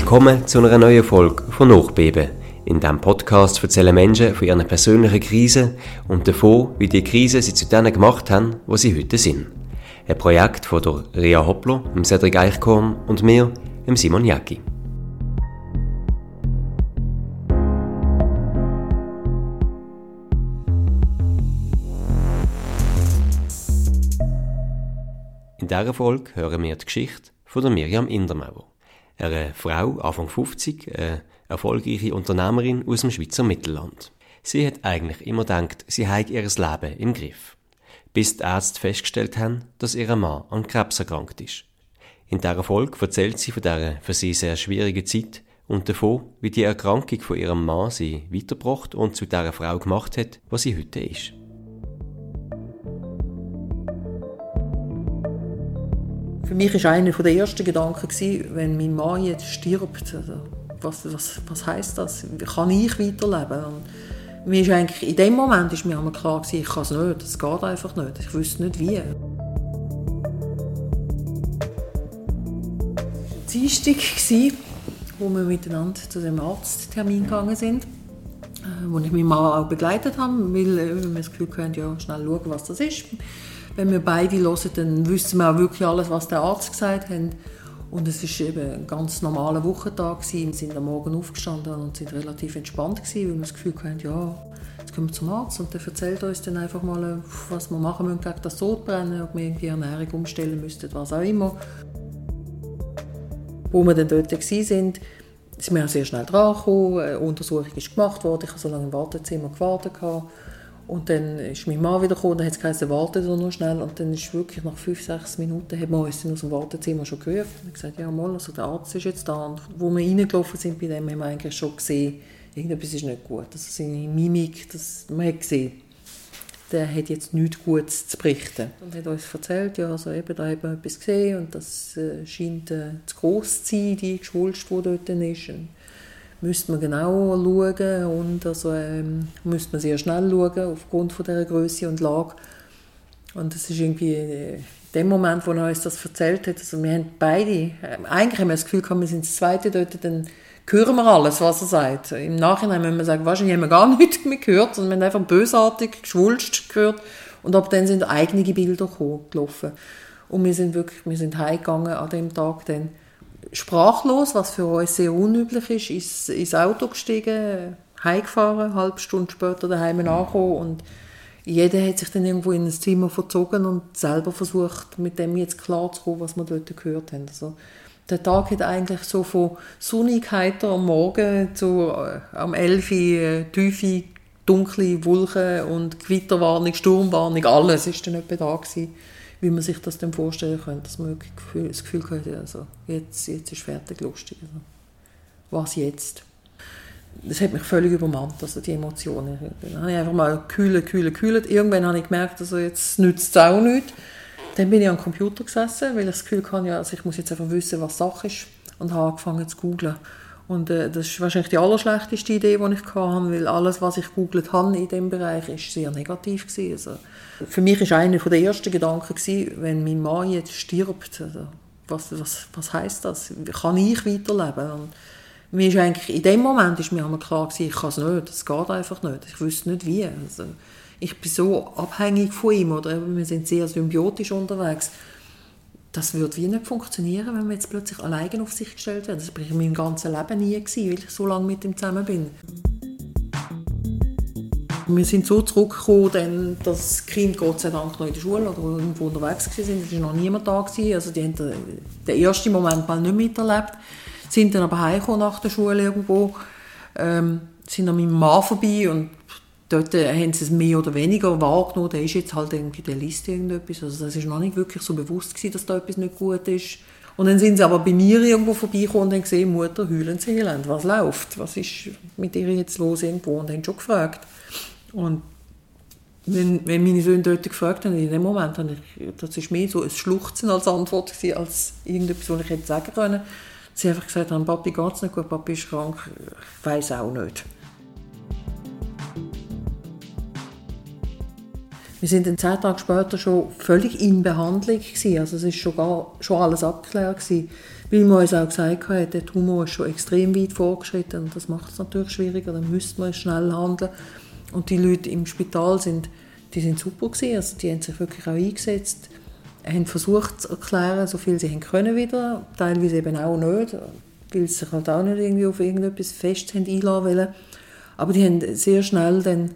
Willkommen zu einer neuen Folge von Nachbeben. In diesem Podcast erzählen Menschen von ihren persönlichen Krisen und davon, wie die Krisen sie zu denen gemacht haben, wo sie heute sind. Ein Projekt von der Ria Hoppler, dem Cedric Eichkorn und mir, dem Simon Jacki. In dieser Folge hören wir die Geschichte von der Miriam Indermauer. Eine Frau, Anfang 50, eine erfolgreiche Unternehmerin aus dem Schweizer Mittelland. Sie hat eigentlich immer gedacht, sie habe ihr Leben im Griff. Bis die Ärzte festgestellt haben, dass ihr Mann an Krebs erkrankt ist. In dieser Folge erzählt sie von dieser für sie sehr schwierigen Zeit und davon, wie die Erkrankung von ihrem Mann sie weitergebracht und zu dieser Frau gemacht hat, was sie heute ist. Für mich war einer der ersten Gedanken, wenn mein Mann jetzt stirbt, also was, was, was heisst das? Kann ich weiterleben? Und mir ist eigentlich, in dem Moment ist mir klar, gewesen, ich kann es nicht, es geht einfach nicht. Ich wüsste nicht wie. Es war Dienstag, wo wir miteinander zu dem Arzttermin gegangen sind, äh, wo ich meinen Mann auch begleitet habe, weil äh, wir das Gefühl hatten, ja, schnell schauen, was das ist wenn wir beide hören, dann wissen wir auch wirklich alles, was der Arzt gesagt hat. Und es war eben ein ganz normaler Wochentag. Wir sind am Morgen aufgestanden und sind relativ entspannt, gewesen, weil wir das Gefühl hatten, ja, jetzt kommen wir zum Arzt und der erzählt uns dann einfach mal, was wir machen müssen gegen das Sodbrennen, ob wir irgendwie Ernährung umstellen müssten, was auch immer. Wo wir dann dort waren, sind wir sehr schnell dran gekommen, eine Untersuchung ist gemacht worden, ich habe so lange im Wartezimmer gewartet. Gehabt. Und dann ist mein Mann wieder gekommen, dann hat es geheißen, wartet doch noch schnell. Und dann ist wirklich nach fünf, sechs Minuten, hat man uns aus dem Wartezimmer schon gerufen. Und gesagt, ja mal, also der Arzt ist jetzt da. Und wo wir reingelaufen sind bei dem, haben wir eigentlich schon gesehen, irgendetwas ist nicht gut. Also seine Mimik, das, man hat gesehen, der hat jetzt nichts Gutes zu berichten. Und hat uns erzählt, ja, also eben, da hat man etwas gesehen und das äh, scheint äh, zu gross zu sein, die Geschwulst, die dort ist. Und müsste man genauer schauen und also ähm, müsste man sehr schnell schauen aufgrund von dieser Größe und Lage. Und das ist irgendwie äh, in dem Moment, wo er uns das erzählt hat, also wir haben beide, äh, eigentlich haben wir das Gefühl gehabt, wir sind das Zweite dort, dann hören wir alles, was er sagt. Im Nachhinein müssen wir sagen, wahrscheinlich haben wir gar nichts mehr gehört, sondern wir haben einfach bösartig, geschwulst gehört und ab dann sind eigene Bilder gelaufen. Und wir sind wirklich, wir sind heimgegangen an dem Tag dann sprachlos, was für uns sehr unüblich ist, ist ins Auto gestiegen, heimgefahren, eine halbe Stunde später daheim angekommen und jeder hat sich dann irgendwo in ein Zimmer verzogen und selber versucht, mit dem jetzt klarzukommen, was wir dort gehört haben. Also, der Tag hat eigentlich so von Sonnigkeit am Morgen zu äh, am 11 Uhr äh, tiefe, dunkle Wolken und Gewitterwarnung, Sturmwarnung, alles ist dann etwa da gewesen wie man sich das dann vorstellen könnte, dass man das Gefühl hat, also jetzt, jetzt ist fertig lustig. Also, was jetzt? Das hat mich völlig übermannt, also die Emotionen. Dann habe ich einfach mal kühlen, kühlen, kühlen. Irgendwann habe ich gemerkt, also jetzt nützt es auch nichts. Dann bin ich am Computer gesessen, weil ich das Gefühl hatte, also ich muss jetzt einfach wissen, was Sache ist und habe angefangen zu googlen. Und äh, das ist wahrscheinlich die allerschlechteste Idee, die ich hatte, weil alles, was ich gegoogelt habe in diesem Bereich, ist sehr negativ gewesen. Also, für mich war einer der ersten Gedanken, gewesen, wenn mein Mann jetzt stirbt, also, was, was, was heisst das? Kann ich weiterleben? Und mir ist eigentlich, in dem Moment ist mir klar gewesen, ich kann es nicht, es geht einfach nicht. Ich wüsste nicht wie. Also, ich bin so abhängig von ihm, oder wir sind sehr symbiotisch unterwegs das würde wie nicht funktionieren, wenn man jetzt plötzlich alleine auf sich gestellt wird. Das war in meinem ganzen Leben nie, gewesen, weil ich so lange mit ihm zusammen bin. Wir sind so zurückgekommen, denn das Kind Gott sei Dank noch in der Schule oder irgendwo unterwegs war. Es war noch niemand da. Gewesen. Also die haben den ersten Moment mal nicht miterlebt. Sind dann aber heimgekommen nach der Schule irgendwo. Ähm, sind an meinem Mann vorbei und dort äh, haben sie es mehr oder weniger wahrgenommen, da ist jetzt halt irgendwie der Liste irgendetwas. Also das ist noch nicht wirklich so bewusst gewesen, dass da etwas nicht gut ist. Und dann sind sie aber bei mir irgendwo vorbeigekommen und haben gesehen, Mutter, heulen sie elend, was läuft? Was ist mit ihr jetzt los irgendwo? Und haben schon gefragt. Und wenn, wenn meine Söhne dort gefragt haben, in dem Moment, habe ich, das ist mehr so ein Schluchzen als Antwort gewesen, als irgendetwas, was ich hätte sagen können. Sie haben einfach gesagt, Papi geht es nicht gut, Papi ist krank, ich weiß auch nicht. Wir sind dann zehn Tage später schon völlig in Behandlung gewesen. Also es ist schon, schon alles abgeklärt gewesen. weil man uns auch gesagt hat, der Tumor ist schon extrem weit vorgeschritten und das macht es natürlich schwieriger, dann müsste man schnell handeln. Und die Leute im Spital sind, die sind super gewesen, also die haben sich wirklich auch eingesetzt, haben versucht zu erklären, so viel sie haben können wieder, teilweise eben auch nicht, weil sie sich halt auch nicht irgendwie auf irgendetwas fest haben einlassen wollen. Aber die haben sehr schnell dann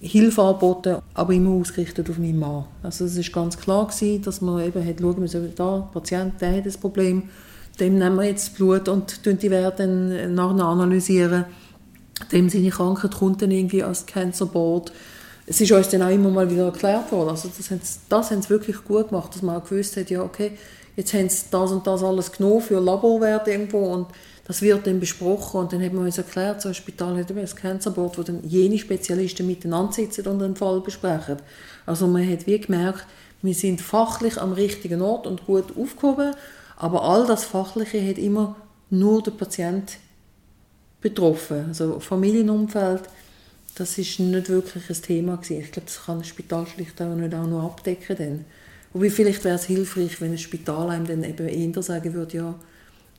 Hilfe angeboten, aber immer ausgerichtet auf meinen Mann. Also es ist ganz klar gewesen, dass man eben hat schauen müssen, der Patient, der hat das Problem, dem nehmen wir jetzt Blut und die werden nachher analysieren. Dem seine Krankheit kommt dann irgendwie als Cancer Board. Es ist uns dann auch immer mal wieder erklärt worden. Also das haben, sie, das haben sie wirklich gut gemacht, dass man auch gewusst hat, ja okay, jetzt haben sie das und das alles genommen für Laborwert irgendwo und das wird dann besprochen und dann hat man uns erklärt, so ein Spital hat ein Cancer Board, wo dann jene Spezialisten miteinander sitzen und den Fall besprechen. Also man hat wie gemerkt, wir sind fachlich am richtigen Ort und gut aufgehoben, aber all das Fachliche hat immer nur der Patient betroffen. Also Familienumfeld, das ist nicht wirklich ein Thema gewesen. Ich glaube, das kann ein Spital schlicht auch nicht auch noch abdecken. Dann. Wobei vielleicht wäre es hilfreich, wenn ein Spital einem dann eben eher sagen würde, ja,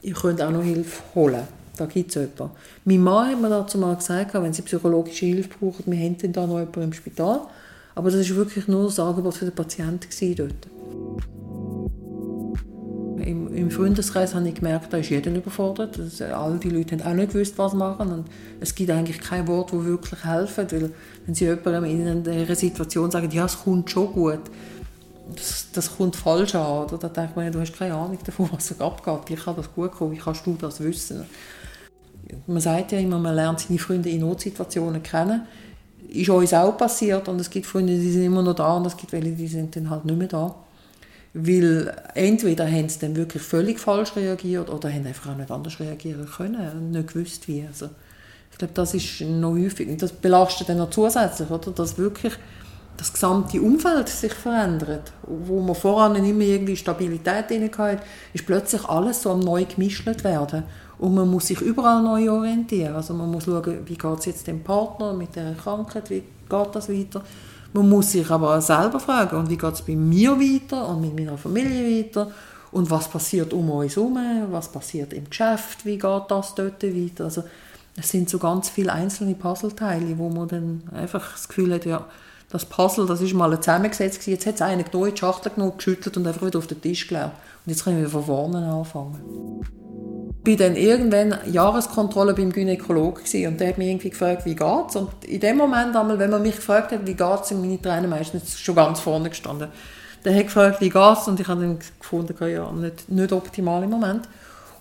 ihr könnt auch noch Hilfe holen. Da gibt es jemanden. Mein Mann hat mir dazu mal gesagt, wenn sie psychologische Hilfe brauchen, wir dann da noch jemanden im Spital. Aber das war wirklich nur das Angebot für den Patienten dort. Im, Im, Freundeskreis habe ich gemerkt, da ist jeder überfordert. Das, all die Leute haben auch nicht gewusst, was machen. Und es gibt eigentlich kein Wort, das wirklich helfen. Weil wenn sie jemandem in einer Situation sagen, ja, es kommt schon gut, das, das kommt falsch an. Oder? Da denkt man, du hast keine Ahnung davon, was abgeht. Wie kann das gut kommen? Wie kannst du das wissen? Man sagt ja immer, man lernt seine Freunde in Notsituationen kennen. Ist uns auch passiert und es gibt Freunde, die sind immer noch da und es gibt welche, die sind dann halt nicht mehr da. Weil entweder haben sie dann wirklich völlig falsch reagiert oder haben einfach auch nicht anders reagieren können nicht gewusst wie. Also, ich glaube, das ist noch häufig und das belastet dann noch zusätzlich, oder? dass wirklich das gesamte Umfeld sich verändert. Wo man voran immer irgendwie Stabilität hatte, ist plötzlich alles so neu gemischt werden. Und man muss sich überall neu orientieren. Also man muss schauen, wie geht es jetzt dem Partner mit der Krankheit, wie geht das weiter. Man muss sich aber auch selber fragen, und wie geht es bei mir weiter und mit meiner Familie weiter und was passiert um uns herum, was passiert im Geschäft, wie geht das dort weiter. Also es sind so ganz viele einzelne Puzzleteile, wo man dann einfach das Gefühl hat, ja, das Puzzle, das ist mal zusammengesetzt jetzt hat es einer genommen, die Schachtel genommen, geschüttelt und einfach wieder auf den Tisch gelegt. Und jetzt können wir von vorne anfangen. Ich war dann irgendwann Jahreskontrolle beim Gynäkologen und der hat mich irgendwie gefragt, wie geht's? Und in dem Moment, einmal, wenn man mich gefragt hat, wie geht's, sind meine Tränen meistens schon ganz vorne gestanden. Der hat gefragt, wie geht's? Und ich habe dann gefunden, ja, nicht, nicht optimal im Moment.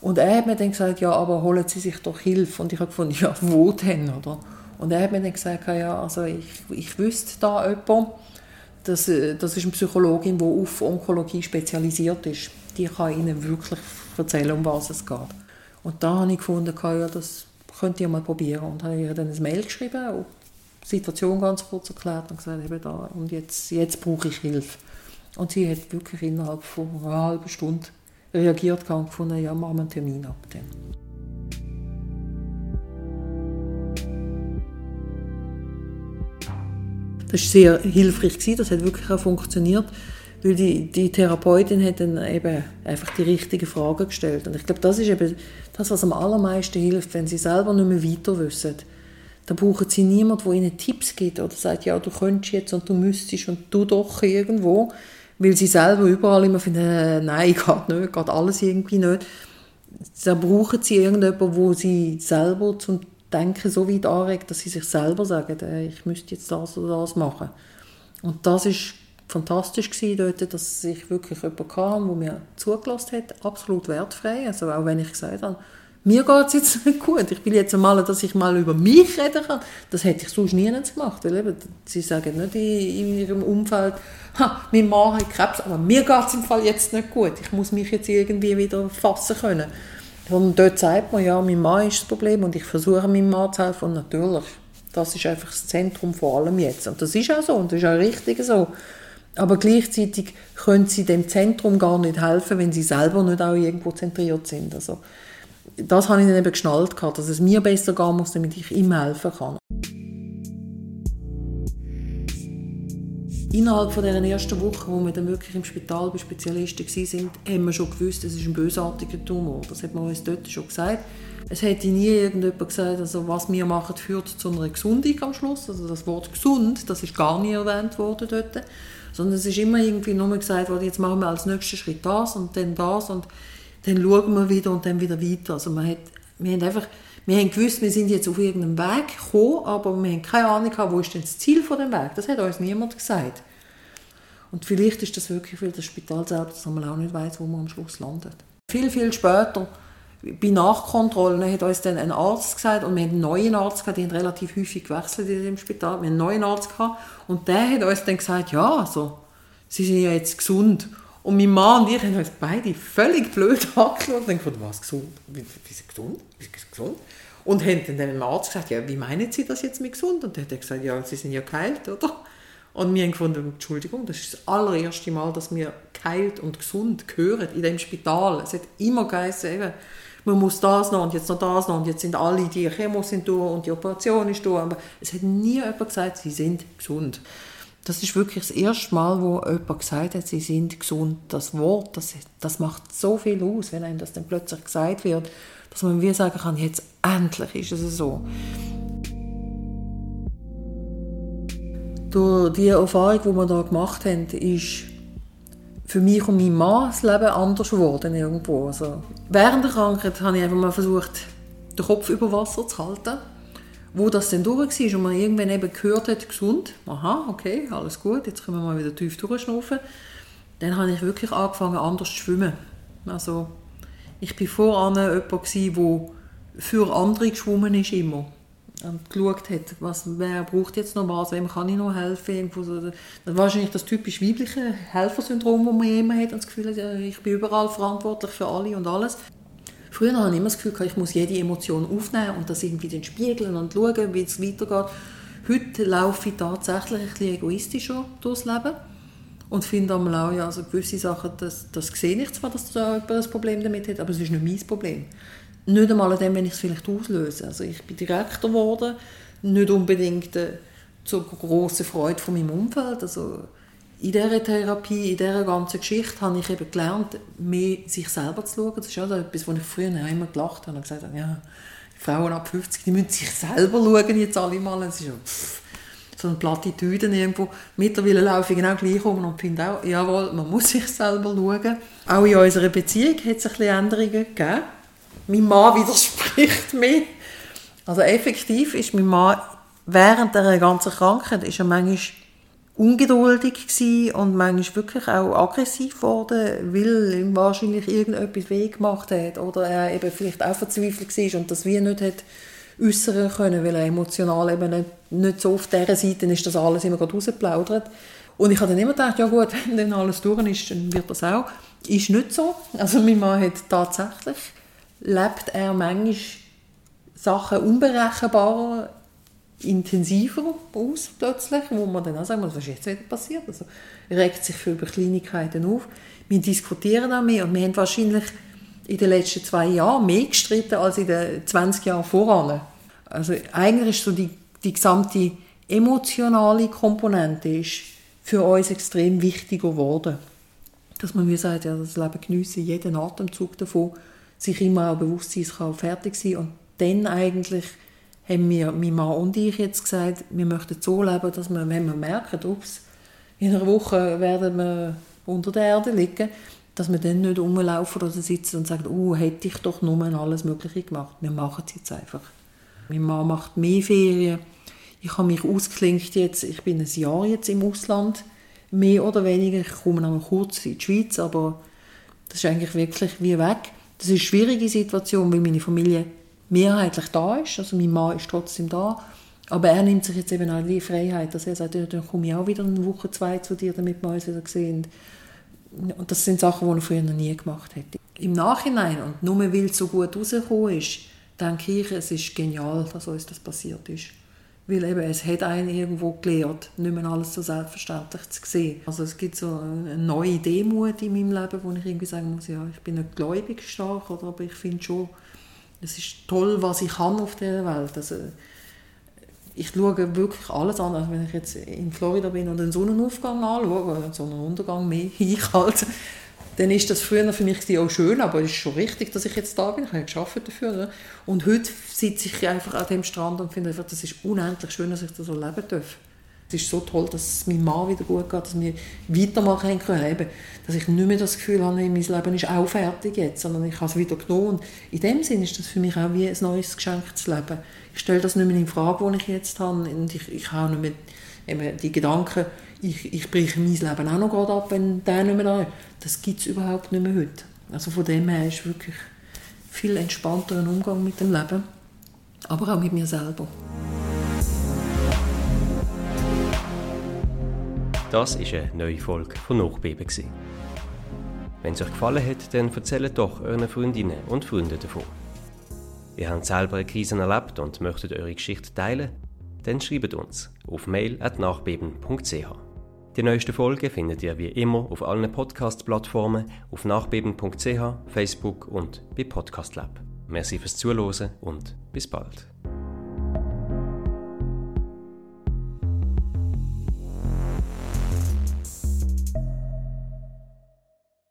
Und er hat mir dann gesagt, ja, aber holen Sie sich doch Hilfe. Und ich habe gefunden, ja, wo denn, oder? Und er hat mir dann gesagt, ja, also ich, ich wüsste da jemanden, das, äh, das ist eine Psychologin, die auf Onkologie spezialisiert ist. Die kann Ihnen wirklich erzählen, um was es geht. Und da habe ich gefunden, ja, das könnt ihr mal probieren. Und habe ihr dann ein Mail geschrieben, die Situation ganz kurz erklärt und gesagt, eben da, und jetzt, jetzt brauche ich Hilfe. Und sie hat wirklich innerhalb von einer halben Stunde reagiert und gefunden, ja, machen wir einen Termin ab. Dann. Das war sehr hilfreich, das hat wirklich auch funktioniert, weil die, die Therapeutin hat dann eben einfach die richtigen Fragen gestellt. Und ich glaube, das ist eben das, was am allermeisten hilft, wenn sie selber nicht mehr weiter wissen. Dann brauchen sie niemanden, der ihnen Tipps gibt oder sagt, ja, du könntest jetzt und du müsstest und du doch irgendwo, weil sie selber überall immer finden, äh, nein, geht nicht, geht alles irgendwie nicht. Da brauchen sie irgendjemanden, wo sie selber zum Denken so weit anregt, dass sie sich selber sagen, äh, ich müsste jetzt das oder das machen. Und das ist fantastisch gewesen dort, dass ich wirklich jemanden kam, der mir zugelassen hat, absolut wertfrei. Also auch wenn ich gesagt habe, mir geht es jetzt nicht gut, ich will jetzt einmal, dass ich mal über mich reden kann. Das hätte ich sonst nie gemacht, weil eben, sie sagen nicht in, in ihrem Umfeld, ha, mein Mann hat Krebs, aber mir geht es im Fall jetzt nicht gut. Ich muss mich jetzt irgendwie wieder fassen können. Und dort sagt man, ja, mein Mann ist das Problem und ich versuche meinem Mann zu helfen. Und natürlich, das ist einfach das Zentrum vor allem jetzt. Und das ist auch so und das ist auch richtig so. Aber gleichzeitig können sie dem Zentrum gar nicht helfen, wenn sie selber nicht auch irgendwo zentriert sind. Also, das habe ich dann eben geschnallt, dass es mir besser gehen muss, damit ich ihm helfen kann. Innerhalb von dieser ersten Woche, wo wir dann wirklich im Spital bei Spezialisten waren, haben wir schon gewusst, es ist ein bösartiger Tumor. Das hat man uns dort schon gesagt. Es hätte nie irgendjemand gesagt, also was wir machen, führt zu einer Gesundung am Schluss. Also das Wort gesund, das ist gar nie erwähnt worden dort. Sondern es ist immer irgendwie nur gesagt worden, jetzt machen wir als nächsten Schritt das und dann das und dann schauen wir wieder und dann wieder weiter. Also man hat, wir haben einfach, wir haben gewusst, wir sind jetzt auf irgendeinem Weg gekommen, aber wir haben keine Ahnung gehabt, wo ist denn das Ziel von dem Weg. Das hat uns niemand gesagt. Und vielleicht ist das wirklich, weil das Spital selbst dass man auch nicht weiß, wo man am Schluss landet. Viel, viel später bei Nachkontrollen hat uns dann ein Arzt gesagt, und wir haben einen neuen Arzt gehabt, die haben relativ häufig gewechselt in dem Spital, wir haben einen neuen Arzt gehabt, und der hat uns dann gesagt, ja, also, sie sind ja jetzt gesund. Und mein Mann und ich haben uns beide völlig blöd angeschaut und gedacht, was, gesund? Wie, wie sind gesund? Wie sind gesund? Und haben dann dem Arzt gesagt, ja, wie meinen Sie das jetzt mit gesund? Und der hat gesagt, ja, Sie sind ja geheilt, oder? Und wir haben gefunden, Entschuldigung, das ist das allererste Mal, dass wir geheilt und gesund gehören in dem Spital. Es hat immer geheißen, man muss das noch und jetzt noch das noch und jetzt sind alle die Chemos sind durch und die Operation ist durch. Aber es hat nie jemand gesagt, sie sind gesund. Das ist wirklich das erste Mal, wo jemand gesagt hat, sie sind gesund. Das Wort, das, das macht so viel aus, wenn einem das dann plötzlich gesagt wird, dass man wie sagen kann, jetzt endlich ist es so. Durch die Erfahrung, die wir da gemacht haben, ist für mich und meinen Mann das Leben anders geworden irgendwo. Also, während der Krankheit habe ich einfach mal versucht, den Kopf über Wasser zu halten. Wo das dann durch war und man irgendwann eben gehört hat, gesund, aha, okay, alles gut, jetzt können wir mal wieder tief durchschnaufen, dann habe ich wirklich angefangen, anders zu schwimmen. Also, ich war voran jemand, der für andere geschwommen ist immer und geschaut hat, was, wer braucht jetzt noch was, wem kann ich noch helfen. Irgendwo so. Das ist wahrscheinlich das typisch weibliche Helfersyndrom, das man immer hat, das Gefühl hat, ich bin überall verantwortlich für alle und alles. Früher hatte ich immer das Gefühl, ich muss jede Emotion aufnehmen und das irgendwie dann spiegeln und schauen, wie es weitergeht. Heute laufe ich tatsächlich ein bisschen egoistischer durchs Leben und finde auch, ja, also gewisse Sachen, das, das sehe ich zwar, dass da jemand ein Problem damit hat, aber es ist nicht mein Problem. Nicht einmal an dem, wenn ich es vielleicht auslöse. Also ich bin Direktor geworden, nicht unbedingt äh, zur grossen Freude von meinem Umfeld. Also in dieser Therapie, in dieser ganzen Geschichte habe ich eben gelernt, mehr sich selber zu schauen. Das ist auch etwas, wo ich früher immer gelacht habe und gesagt habe, ja, Frauen ab 50, die müssen sich selber schauen jetzt alle mal. Es ist ja, so eine Plattitüde irgendwo. Mittlerweile laufe ich genau gleich um und finde auch, jawohl, man muss sich selber schauen. Auch in unserer Beziehung hat es ein bisschen Änderungen gegeben mein Mann widerspricht mir. Also effektiv ist mein Mann während der ganzen Krankheit ist er manchmal ungeduldig und manchmal wirklich auch aggressiv geworden, weil ihm wahrscheinlich irgendetwas weh gemacht hat oder er eben vielleicht auch verzweifelt war und das wie nicht äußern können, weil er emotional eben nicht, nicht so auf dieser Seite ist, dass alles immer gerade rausplaudert. Und ich habe dann immer gedacht, ja gut, wenn dann alles durch ist, dann wird das auch. Ist nicht so. Also mein Mann hat tatsächlich lebt er manchmal Sachen unberechenbarer, intensiver aus plötzlich, wo man dann auch sagt, was ist jetzt wieder passiert? Also regt sich für Kleinigkeiten auf. Wir diskutieren auch mehr und wir haben wahrscheinlich in den letzten zwei Jahren mehr gestritten als in den 20 Jahren voran. Also eigentlich ist so die, die gesamte emotionale Komponente ist für uns extrem wichtiger geworden. Dass man wie sagt, ja, das Leben geniessen, jeden Atemzug davon sich immer auch bewusst sein, es kann fertig sein. Und dann eigentlich haben wir, mein Mann und ich jetzt gesagt, wir möchten so leben, dass wir, wenn wir merken, ups, in einer Woche werden wir unter der Erde liegen, dass wir dann nicht rumlaufen oder sitzen und sagen, oh, hätte ich doch nur alles Mögliche gemacht. Wir machen es jetzt einfach. Mein Mann macht mehr Ferien. Ich habe mich ausgeklinkt jetzt, ich bin ein Jahr jetzt im Ausland, mehr oder weniger. Ich komme noch kurz in die Schweiz, aber das ist eigentlich wirklich wie weg. Das ist eine schwierige Situation, weil meine Familie mehrheitlich da ist. Also mein Mann ist trotzdem da. Aber er nimmt sich jetzt eben auch die Freiheit, dass er sagt, dann komme ich auch wieder eine Woche, zwei zu dir, damit wir uns wieder sehen. Und das sind Sachen, die er früher noch nie gemacht hätte. Im Nachhinein, und nur weil es so gut rausgekommen ist, denke ich, es ist genial, dass uns das passiert ist. Weil eben, es hat einen irgendwo gelehrt, nicht mehr alles so selbstverständlich zu sehen. Also es gibt so eine neue Demut in meinem Leben, wo ich irgendwie sagen muss, ja, ich bin nicht gläubig stark, oder, aber ich finde schon, es ist toll, was ich kann auf dieser Welt. Also, ich schaue wirklich alles an. Also wenn ich jetzt in Florida bin und einen Sonnenaufgang anschaue, oder Sonnenuntergang mehr ich dann ist das früher für mich auch schön, aber es ist schon richtig, dass ich jetzt da bin. Ich habe geschafft dafür. Oder? Und heute sitze ich einfach an dem Strand und finde einfach, das ist unendlich schön, dass ich das so leben darf. Es ist so toll, dass es meinem Mann wieder gut geht, dass wir weitermachen können. Dass ich nicht mehr das Gefühl habe, mein Leben ist auch fertig jetzt, sondern ich habe es wieder genommen. In dem Sinne ist das für mich auch wie ein neues Geschenk zu leben. Ich stelle das nicht mehr in Frage, was ich jetzt habe. Und ich, ich habe nicht mehr eben die Gedanken, ich, ich breche mein Leben auch noch gerade ab, wenn der nicht mehr da ist. Das gibt es überhaupt nicht mehr heute. Also von dem her ist wirklich viel entspannter ein Umgang mit dem Leben, aber auch mit mir selber. Das ist eine neue Folge von Nachbeben. Wenn es euch gefallen hat, dann erzählt doch euren Freundinnen und Freunden davon. Ihr habt selber eine Krise erlebt und möchtet eure Geschichte teilen? Dann schreibt uns auf mail.nachbeben.ch. Die neuesten Folgen findet ihr wie immer auf allen Podcast-Plattformen, auf nachbeben.ch, Facebook und bei Podcast Lab. Merci fürs Zuhören und bis bald.